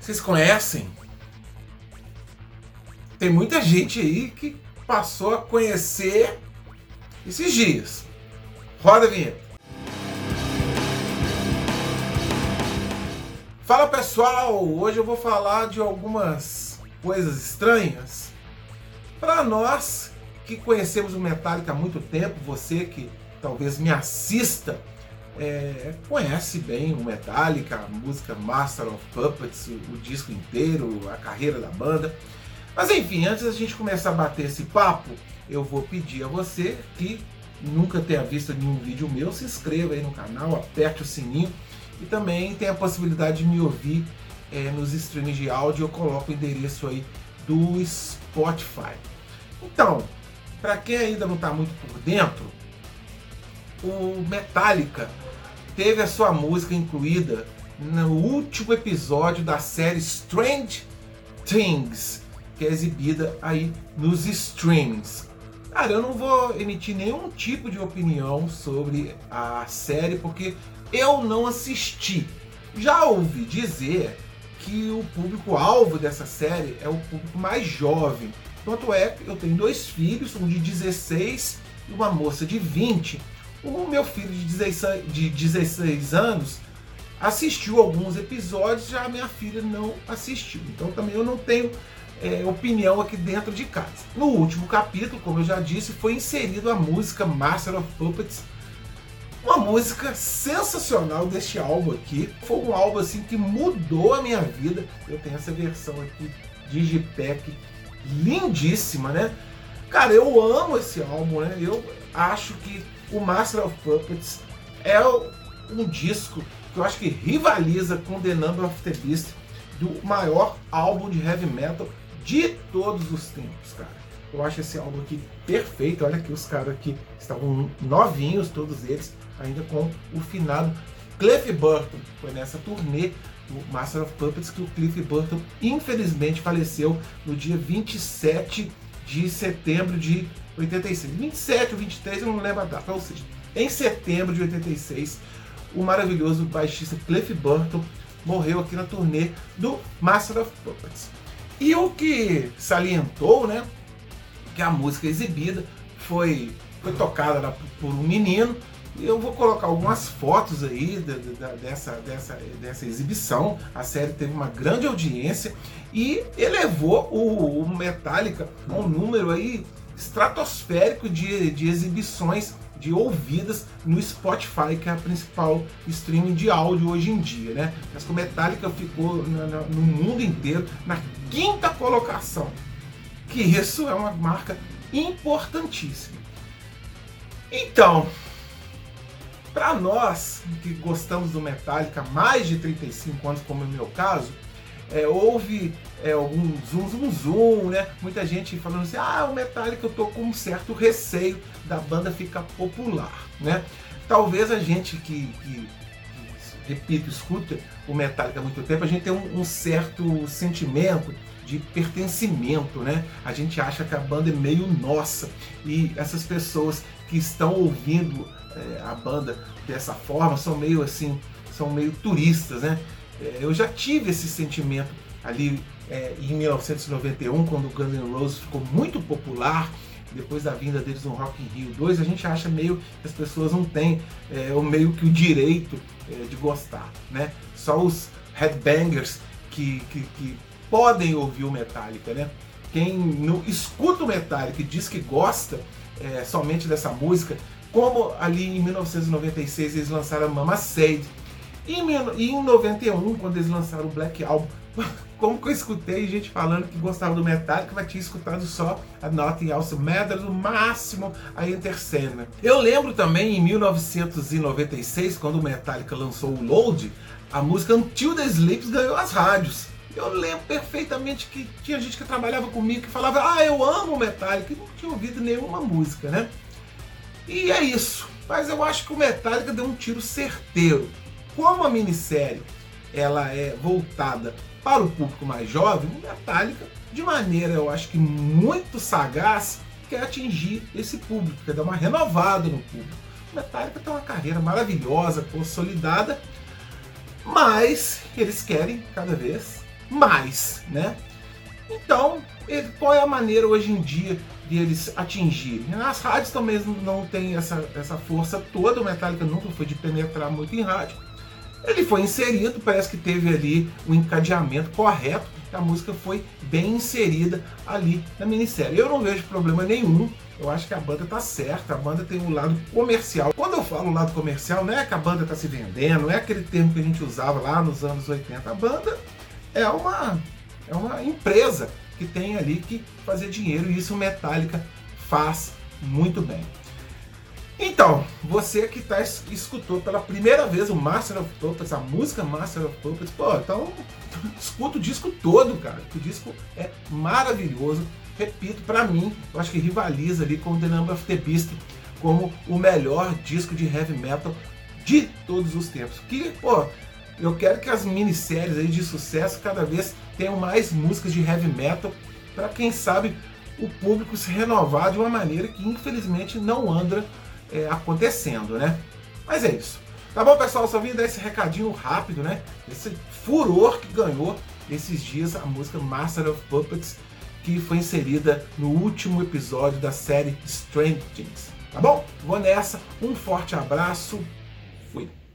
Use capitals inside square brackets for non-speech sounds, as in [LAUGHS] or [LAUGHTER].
Vocês conhecem? Tem muita gente aí que passou a conhecer esses dias. Roda a vinheta. Fala pessoal, hoje eu vou falar de algumas coisas estranhas para nós que conhecemos o Metallica há muito tempo, você que talvez me assista, é, conhece bem o Metallica, a música Master of Puppets, o, o disco inteiro, a carreira da banda. Mas enfim, antes da gente começar a bater esse papo, eu vou pedir a você que nunca tenha visto nenhum vídeo meu, se inscreva aí no canal, aperte o sininho e também tem a possibilidade de me ouvir é, nos streams de áudio. Eu coloco o endereço aí do Spotify. Então, para quem ainda não está muito por dentro, o Metallica teve a sua música incluída no último episódio da série Strange Things, que é exibida aí nos streamings. Cara, eu não vou emitir nenhum tipo de opinião sobre a série porque eu não assisti. Já ouvi dizer que o público-alvo dessa série é o público mais jovem. Tanto é que eu tenho dois filhos, um de 16 e uma moça de 20. O meu filho de 16, de 16 anos assistiu alguns episódios, já a minha filha não assistiu. Então também eu não tenho é, opinião aqui dentro de casa. No último capítulo, como eu já disse, foi inserido a música Master of Puppets uma música sensacional deste álbum aqui. Foi um álbum assim que mudou a minha vida. Eu tenho essa versão aqui Digipack lindíssima, né? Cara, eu amo esse álbum, né? Eu acho que o Master of Puppets é um disco que eu acho que rivaliza com The Number of the Beast do maior álbum de heavy metal de todos os tempos, cara. Eu acho esse álbum aqui perfeito. Olha que os caras aqui estavam novinhos, todos eles ainda com o finado Cliff Burton. Foi nessa turnê do Master of Puppets que o Cliff Burton infelizmente faleceu no dia 27 de setembro de 86. 27 ou 23, eu não lembro a data. Ou seja, em setembro de 86, o maravilhoso baixista Cliff Burton morreu aqui na turnê do Master of Puppets. E o que salientou, né, que a música exibida foi, foi tocada por um menino eu vou colocar algumas fotos aí dessa, dessa, dessa exibição. A série teve uma grande audiência e elevou o, o Metallica a um número aí estratosférico de, de exibições de ouvidas no Spotify, que é a principal streaming de áudio hoje em dia, né? Mas o Metallica ficou na, na, no mundo inteiro na quinta colocação, que isso é uma marca importantíssima. Então, para nós que gostamos do Metallica há mais de 35 anos, como é o meu caso, é, houve é, algum zoom, zoom, zoom, né? Muita gente falando assim, ah, o Metallica eu tô com um certo receio da banda ficar popular, né? Talvez a gente que, que, repito, escuta o Metallica há muito tempo, a gente tem um, um certo sentimento de pertencimento, né? A gente acha que a banda é meio nossa e essas pessoas que estão ouvindo é, a banda dessa forma são meio assim, são meio turistas, né? É, eu já tive esse sentimento ali é, em 1991, quando o Guns N' Roses ficou muito popular, depois da vinda deles no Rock in Rio 2, a gente acha meio que as pessoas não têm é, o meio que o direito é, de gostar, né? Só os headbangers que, que, que, podem ouvir o Metallica, né? Quem não escuta o Metallica e diz que gosta é, somente dessa música, como ali em 1996 eles lançaram Mama Said. E em 91, quando eles lançaram o Black Album, [LAUGHS] como que eu escutei gente falando que gostava do Metallica, mas tinha escutado só a Nothing Else Matters, no máximo a Enter Sandman. Eu lembro também em 1996, quando o Metallica lançou o Load, a música Until the Sleeps ganhou as rádios. Eu lembro perfeitamente que tinha gente que trabalhava comigo que falava, ah, eu amo Metallica, e não tinha ouvido nenhuma música, né? E é isso. Mas eu acho que o Metallica deu um tiro certeiro. Como a minissérie ela é voltada para o público mais jovem, Metallica, de maneira eu acho que muito sagaz, quer atingir esse público, quer dar uma renovada no público. Metallica tem uma carreira maravilhosa, consolidada, mas eles querem cada vez mais, né? Então, qual é a maneira hoje em dia de eles atingirem? As rádios também não têm essa, essa força toda, o Metallica nunca foi de penetrar muito em rádio. Ele foi inserido, parece que teve ali o um encadeamento correto, a música foi bem inserida ali na minissérie. Eu não vejo problema nenhum, eu acho que a banda tá certa, a banda tem um lado comercial. Quando eu falo lado comercial, não é que a banda tá se vendendo, não é aquele termo que a gente usava lá nos anos 80. A banda é uma, é uma empresa que tem ali que fazer dinheiro e isso o Metallica faz muito bem. Então, você que tá, escutou pela primeira vez o Master of Puppets, a música Master of Puppets, pô, então [LAUGHS] escuta o disco todo, cara. O disco é maravilhoso. Repito, para mim, eu acho que rivaliza ali com The Number of the Beast como o melhor disco de heavy metal de todos os tempos. Que, pô, eu quero que as minisséries aí de sucesso cada vez tenham mais músicas de heavy metal para quem sabe o público se renovar de uma maneira que infelizmente não anda é, acontecendo, né? Mas é isso. Tá bom, pessoal? Só vim dar esse recadinho rápido, né? Esse furor que ganhou esses dias a música Master of Puppets, que foi inserida no último episódio da série Strange Things. Tá bom? Vou nessa. Um forte abraço. Fui.